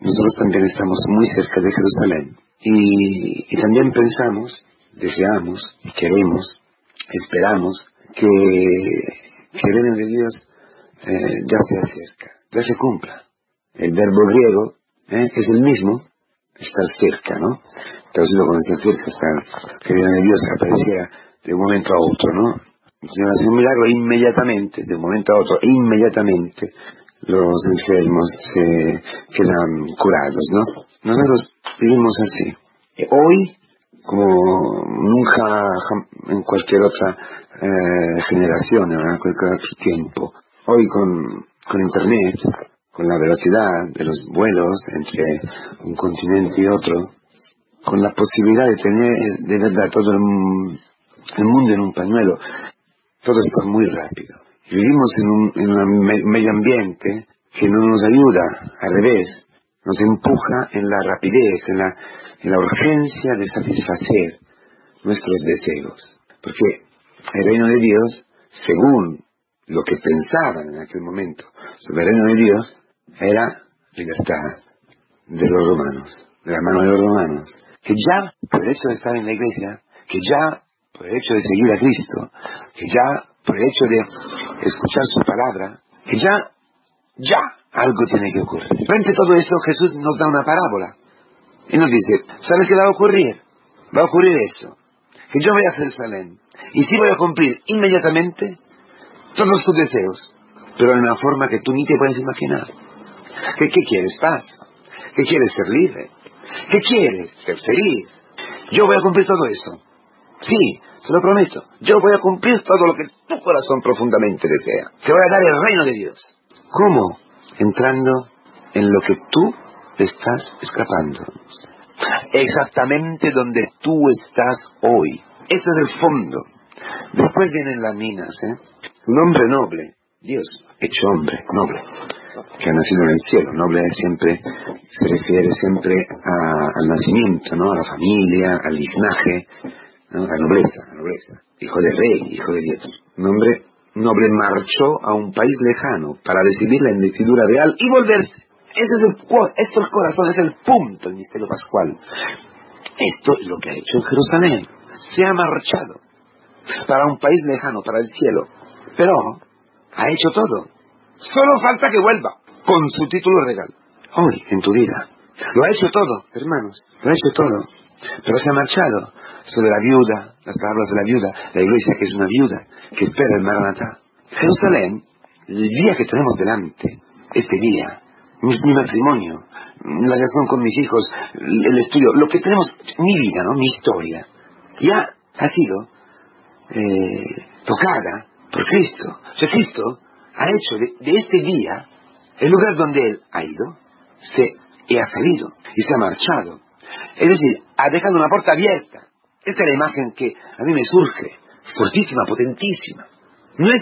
nosotros también estamos muy cerca de Jerusalén. Y, también pensamos, deseamos, queremos, esperamos que, el reino de Dios eh, ya se acerca, ya se cumpla. El verbo griego eh, es el mismo, estar cerca, ¿no? Traducido como decía cerca, estar, que el reino de Dios apareciera de un momento a otro, ¿no? El Señor hace un milagro inmediatamente, de un momento a otro, inmediatamente los enfermos se quedan curados, ¿no? Nosotros vivimos así. Hoy, como nunca en cualquier otra eh, generación, en cualquier otro tiempo, hoy con, con Internet, con la velocidad de los vuelos entre un continente y otro, con la posibilidad de tener de verdad todo el, el mundo en un pañuelo, todo está muy rápido. Vivimos en un, en un medio ambiente que no nos ayuda, al revés, nos empuja en la rapidez, en la, en la urgencia de satisfacer nuestros deseos. Porque el reino de Dios, según lo que pensaban en aquel momento sobre el reino de Dios, era libertad de los romanos, de la mano de los romanos. Que ya, por el hecho de estar en la iglesia, que ya, por el hecho de seguir a Cristo, que ya, por el hecho de escuchar su palabra, que ya, ya, algo tiene que ocurrir. Frente a todo eso, Jesús nos da una parábola. Y nos dice, ¿sabes qué va a ocurrir? Va a ocurrir eso. Que yo voy a Jerusalén. Y sí voy a cumplir inmediatamente todos tus deseos. Pero en una forma que tú ni te puedes imaginar. ¿Qué, qué quieres? Paz. ¿Qué quieres? Ser libre. ¿Qué quieres? Ser feliz. Yo voy a cumplir todo eso. Sí, te lo prometo. Yo voy a cumplir todo lo que tu corazón profundamente desea. Te voy a dar el reino de Dios. ¿Cómo? Entrando en lo que tú estás escapando. Exactamente donde tú estás hoy. Ese es el fondo. Después vienen las minas, ¿eh? Un hombre noble, Dios hecho hombre, noble, que ha nacido en el cielo. Noble siempre se refiere siempre al nacimiento, ¿no? A la familia, al linaje, la nobleza, la nobleza. Hijo de rey, hijo de Dios. Un hombre noble marchó a un país lejano para decidir la investidura real y volverse. Ese es el, es el corazón, es el punto del misterio pascual. Esto es lo que ha hecho Jerusalén. Se ha marchado para un país lejano, para el cielo. Pero ha hecho todo. Solo falta que vuelva con su título regal. Hoy, en tu vida. Lo ha hecho todo, hermanos. Lo ha hecho todo. Pero se ha marchado sobre la viuda, las palabras de la viuda, la iglesia que es una viuda, que espera el Maranatá. Jerusalén, el día que tenemos delante, este día, mi, matrimonio, la relación con mis hijos, el estudio, lo que tenemos, mi vida, ¿no? mi historia, ya ha sido eh, tocada por Cristo. O sea, Cristo ha hecho de, este día el lugar donde Él ha ido, se ha salido y se ha marchado. Es decir, ha dejado una puerta abierta. Esta es la imagen que a mí me surge, fortísima, potentísima. No es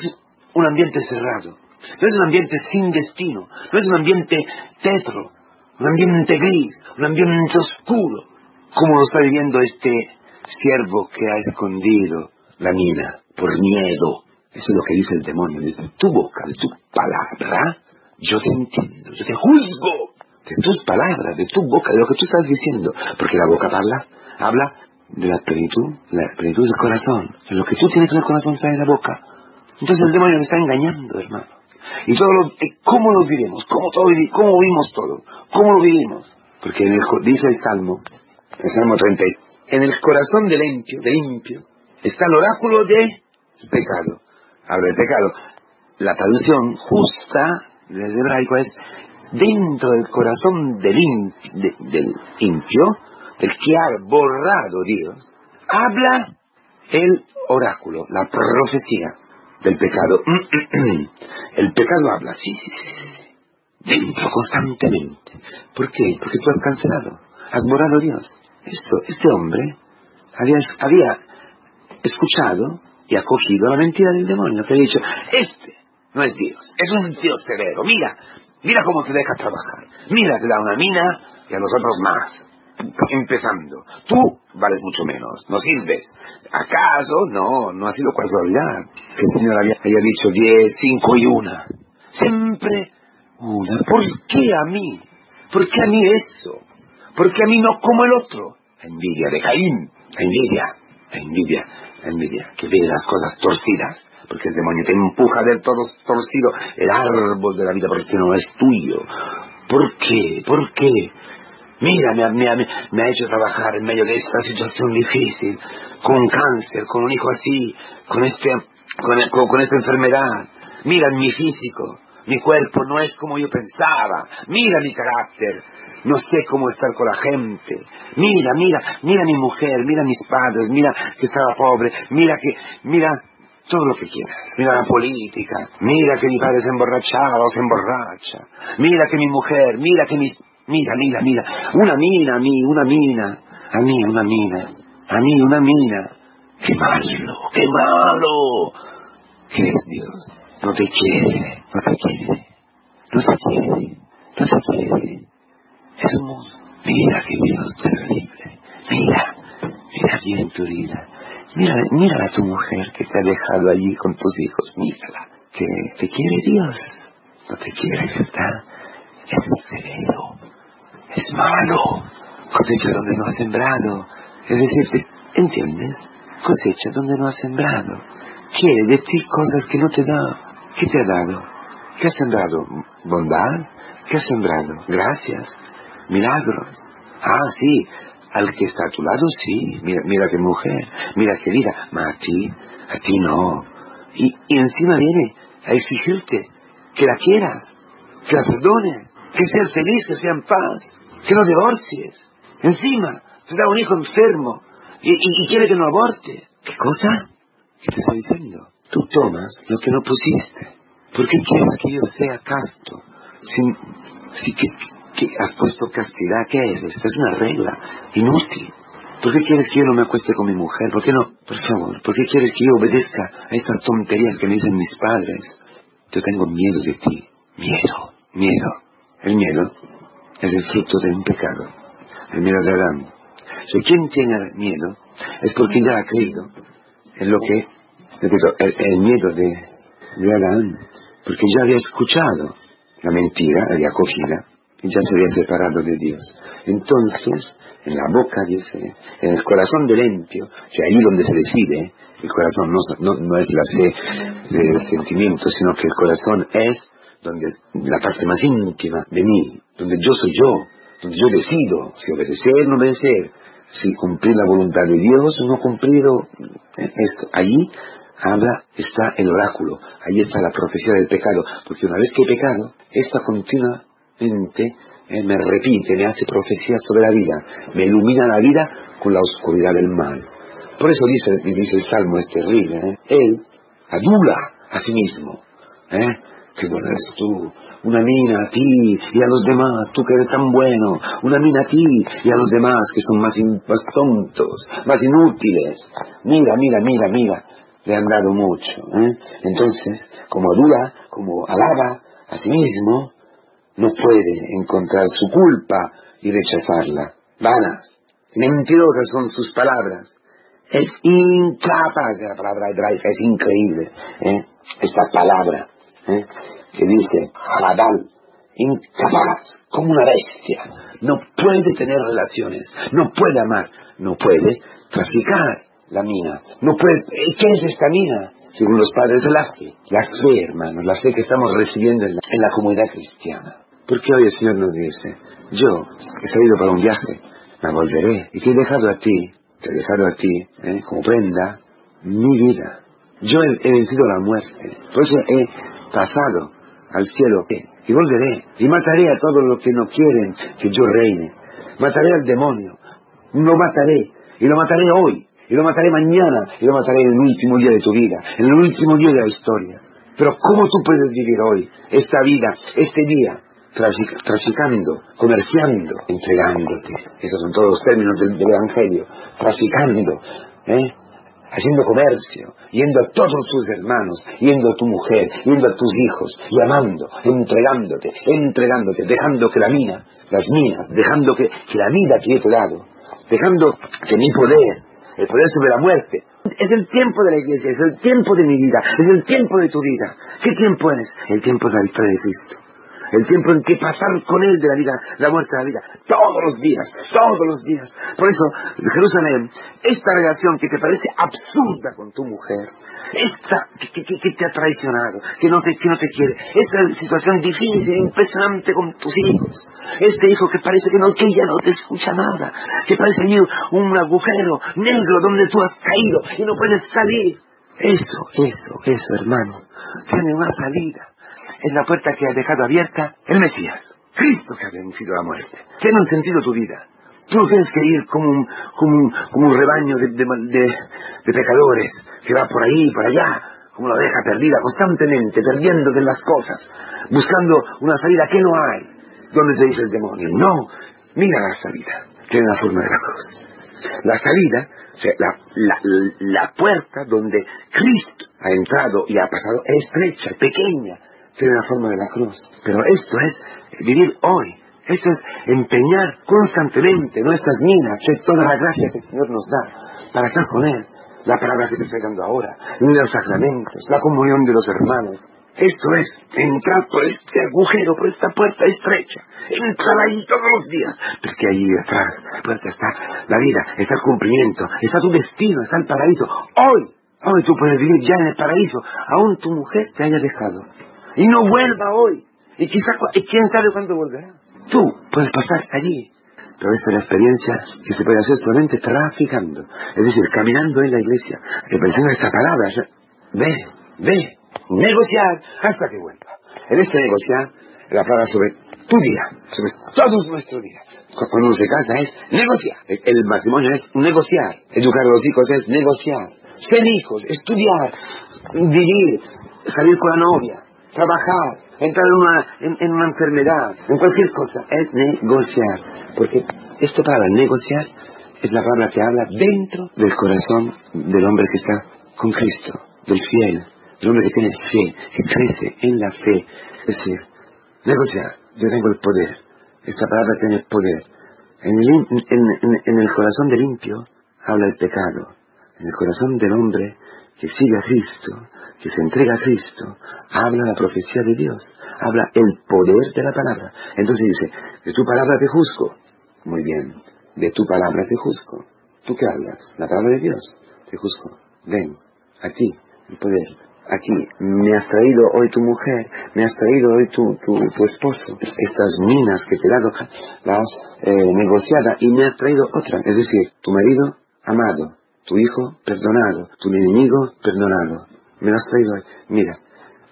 un ambiente cerrado, no es un ambiente sin destino, no es un ambiente tetro, un ambiente gris, un ambiente oscuro, como lo está viviendo este siervo que ha escondido la mina por miedo. Eso es lo que dice el demonio, dice, tu boca, tu palabra, yo te entiendo, yo te juzgo de tus palabras, de tu boca, de lo que tú estás diciendo, porque la boca habla, habla de la plenitud, la plenitud del corazón. Lo que tú tienes en el corazón está en la boca. Entonces el demonio me está engañando, hermano. Y todo lo, eh, ¿cómo lo vivimos? ¿Cómo, todo, ¿Cómo vivimos todo? ¿Cómo lo vivimos? Porque en el, dice el Salmo, el Salmo 30, en el corazón del limpio, de limpio, está el oráculo de pecado. Habla de pecado. La traducción justa del hebraico es dentro del corazón del, del limpio el que ha borrado Dios, habla el oráculo, la profecía del pecado. el pecado habla, sí, sí, sí, dentro constantemente. ¿Por qué? Porque tú has cancelado, has borrado Dios. Esto, este hombre había, había escuchado y acogido la mentira del demonio que ha dicho, este no es Dios, es un Dios severo, mira, mira cómo te deja trabajar, mira, te da una mina y a nosotros más empezando. Tú vales mucho menos, no sirves. ¿Acaso? No, no ha sido casualidad que el Señor había, dicho diez, cinco y una. Siempre una. ¿Por qué a mí? ¿Por qué a mí eso? ¿Por qué a mí no como el otro? envidia de Caín, envidia, envidia, envidia, que ve las cosas torcidas, porque el demonio te empuja del todo torcido el árbol de la vida porque no es tuyo. ¿Por qué? ¿Por qué? Mira, me, me, ha hecho trabajar en medio de esta situación difícil, con cáncer, con un hijo así, con, este, con, con esta enfermedad. Mira mi físico, mi cuerpo no es como yo pensaba. Mira mi carácter, no sé cómo estar con la gente. Mira, mira, mira mi mujer, mira mis padres, mira que estaba pobre, mira que, mira todo lo que quieras. Mira la política, mira que mi padre se emborrachaba se emborracha, mira que mi mujer, mira que mis... Mira, mira, mira, una mina a mí, una mina, a mí una mina, a mí una mina. ¡Qué malo, qué malo! ¿Qué es Dios? No te quiere, no te quiere, no te quiere, no te quiere. Es un mundo. Mira que Dios terrible. Mira, mira bien tu vida. Mira, mira a tu mujer que te ha dejado allí con tus hijos. Mírala. Que te quiere Dios. No te quiere, ¿verdad? Es severo. Es malo. Cosecha donde no ha sembrado. Es decir, ¿entiendes? Cosecha donde no ha sembrado. Quiere de ti cosas que no te da. ¿Qué te ha dado? ¿Qué ha sembrado? ¿Bondad? ¿Qué ha sembrado? Gracias milagros. Ah, sí, al que está a tu lado, sí. Mira, mira qué mujer, mira qué vida. Ma a ti, a ti no. Y, y encima viene a exigirte que la quieras, que la perdones, que seas feliz, que sea en paz, que no divorcies. Encima, te da un hijo enfermo y, y, quiere que no aborte. ¿Qué cosa? ¿Qué te estoy diciendo? Tú tomas lo que no pusiste. ¿Por qué quieres que yo sea casto? Sin, si que, ¿Qué has puesto castidad? ¿Qué es? Esta es una regla inútil. ¿Por qué quieres que yo no me acueste con mi mujer? ¿Por qué no? Por favor, ¿por qué quieres que yo obedezca a estas tonterías que me dicen mis padres? Yo tengo miedo de ti. Miedo, miedo. El miedo es el fruto de un pecado. El miedo de Adán. Si quien tiene miedo es porque ya ha creído en lo que, el, el miedo de, de Adán, porque ya había escuchado la mentira, había acogida, ya se había separado de Dios. Entonces, en la boca, dice, en el corazón del limpio, que ahí donde se decide, el corazón no, no, es la fe del sentimiento, sino que el corazón es donde la parte más íntima de mí, donde yo soy yo, donde yo decido si obedecer o no obedecer, si cumplir la voluntad de Dios o no cumplido eh, esto. Allí habla, está el oráculo, ahí está la profecía del pecado, porque una vez que he pecado, esta continua eh, me repite, me hace profecía sobre la vida, me ilumina la vida con la oscuridad del mal. Por eso dice, dice el Salmo, es terrible, ¿eh? él adula a sí mismo. ¿eh? Que bueno eres tú, una mina a ti y a los demás, tú que eres tan bueno, una mina a ti y a los demás que son más, más tontos, más inútiles. Mira, mira, mira, mira, le han dado mucho. ¿eh? Entonces, como adula, como alaba a sí mismo, no puede encontrar su culpa y rechazarla. Vanas, mentirosas son sus palabras. Es incapaz, la palabra hebraica es increíble, ¿eh? esta palabra ¿eh? que dice Habadal, incapaz, como una bestia, no puede tener relaciones, no puede amar, no puede traficar la mina, no puede, ¿qué es esta mina? Según los padres de la fe, la fe, hermanos, la fe que estamos recibiendo en la comunidad cristiana. Porque hoy el Señor nos dice, yo he salido para un viaje, me volveré y te he dejado a ti, te he dejado a ti, ¿eh? como prenda, mi vida. Yo he, vencido la muerte, por eso he pasado al cielo y volveré y mataré a todos los que no quieren que yo reine. Mataré al demonio, lo mataré y lo mataré hoy y lo mataré mañana y lo mataré en el último día de tu vida, en el último día de la historia. Pero ¿cómo tú puedes vivir hoy, esta vida, este día, traficando, comerciando, entregándote. Esos son todos los términos del, Evangelio. Traficando, ¿eh? haciendo comercio, yendo a todos tus hermanos, yendo a tu mujer, yendo a tus hijos, llamando, entregándote, entregándote, dejando que la mina, las minas, dejando que, la vida que yo te he dado, dejando que mi poder, el poder sobre la muerte, es el tiempo de la iglesia, es el tiempo de mi vida, es el tiempo de tu vida. ¿Qué tiempo es? El tiempo de la de Cristo el tiempo en que pasar con Él de la vida, la muerte a la vida, todos los días, todos los días. Por eso, Jerusalén, esta relación que te parece absurda con tu mujer, esta que, te ha traicionado, que no te, que no te quiere, esta situación difícil, impresionante con tus hijos, este hijo que parece que, no, que ya no te escucha nada, que parece un agujero negro donde tú has caído y no puedes salir. Eso, eso, eso, hermano, tiene una salida. Es la puerta que ha dejado abierta el Mesías, Cristo que ha vencido la muerte. Tiene un sentido tu vida. Tú no tienes que ir como un, como como un rebaño de, de, pecadores que va por ahí y por allá, como la oveja perdida, constantemente perdiéndose en las cosas, buscando una salida que no hay. ¿Dónde te dice el demonio? No, mira la salida, tiene la forma de la cruz. La salida la, la, puerta donde Cristo ha entrado y ha pasado es estrecha, pequeña, tiene la forma de la cruz. Pero esto es vivir hoy. Esto es empeñar constantemente nuestras minas, de toda la gracia que el Señor nos da para estar con Él. La palabra que te estoy dando ahora, los sacramentos, la comunión de los hermanos, esto es, entrar por este agujero, por esta puerta estrecha. Entrar ahí todos los días. Porque ahí atrás, la puerta está la vida, está el cumplimiento, está tu destino, está el paraíso. Hoy, hoy tú puedes vivir ya en el paraíso. Aún tu mujer te haya dejado. Y no vuelva hoy. Y quizá, quién sabe cuándo volverá. Tú puedes pasar allí. Pero esa es la experiencia que se puede hacer solamente traficando. Es decir, caminando en la iglesia, repensando esta palabra. Ve, ve, negociar hasta que vuelva. En este negociar, la palabra sobre tu día, sobre todos nuestros días. Cuando uno se casa es negociar. El matrimonio es negociar. Educar a los hijos es negociar. Ser hijos, estudiar, vivir, salir con la novia, trabajar, entrar en una, en, una enfermedad, en cualquier cosa. Es negociar. Porque esta palabra negociar es la palabra que habla dentro del corazón del hombre que está con Cristo, del fiel, el hombre que tiene fe, que crece en la fe. Es decir, negociar, yo tengo el poder. Esta palabra tiene poder. En el, en, el corazón del limpio habla el pecado. En el corazón del hombre que sigue a Cristo, que se entrega a Cristo, habla la profecía de Dios, habla el poder de la palabra. Entonces dice, de tu palabra te juzgo. Muy bien, de tu palabra te juzgo. ¿Tú qué hablas? La palabra de Dios. Te juzgo. Ven, aquí, el poder aquí, me has traído hoy tu mujer, me has traído hoy tu, tu, esposo, estas minas que te he dado, las has eh, negociada y me has traído otra, es decir, tu marido amado, tu hijo perdonado, tu enemigo perdonado, me lo has traído hoy. Mira,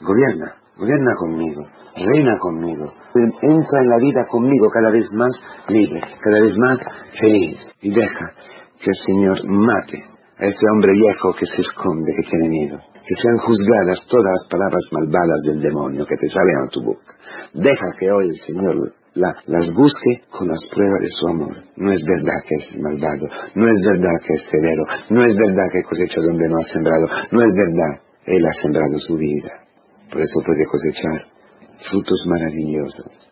gobierna, gobierna conmigo, reina conmigo, entra en la vida conmigo cada vez más libre, cada vez más feliz. Y deja que el Señor mate a ese hombre viejo que se esconde, que tiene miedo. Que sean juzgadas todas las palabras malvadas del demonio que te salen a tu boca. Deja que hoy el Señor las busque con las pruebas de su amor. No es verdad que es malvado, no es verdad que es severo, no es verdad que cosecha donde no ha sembrado, no es verdad. Él ha sembrado su vida. Por eso puede cosechar frutos maravillosos.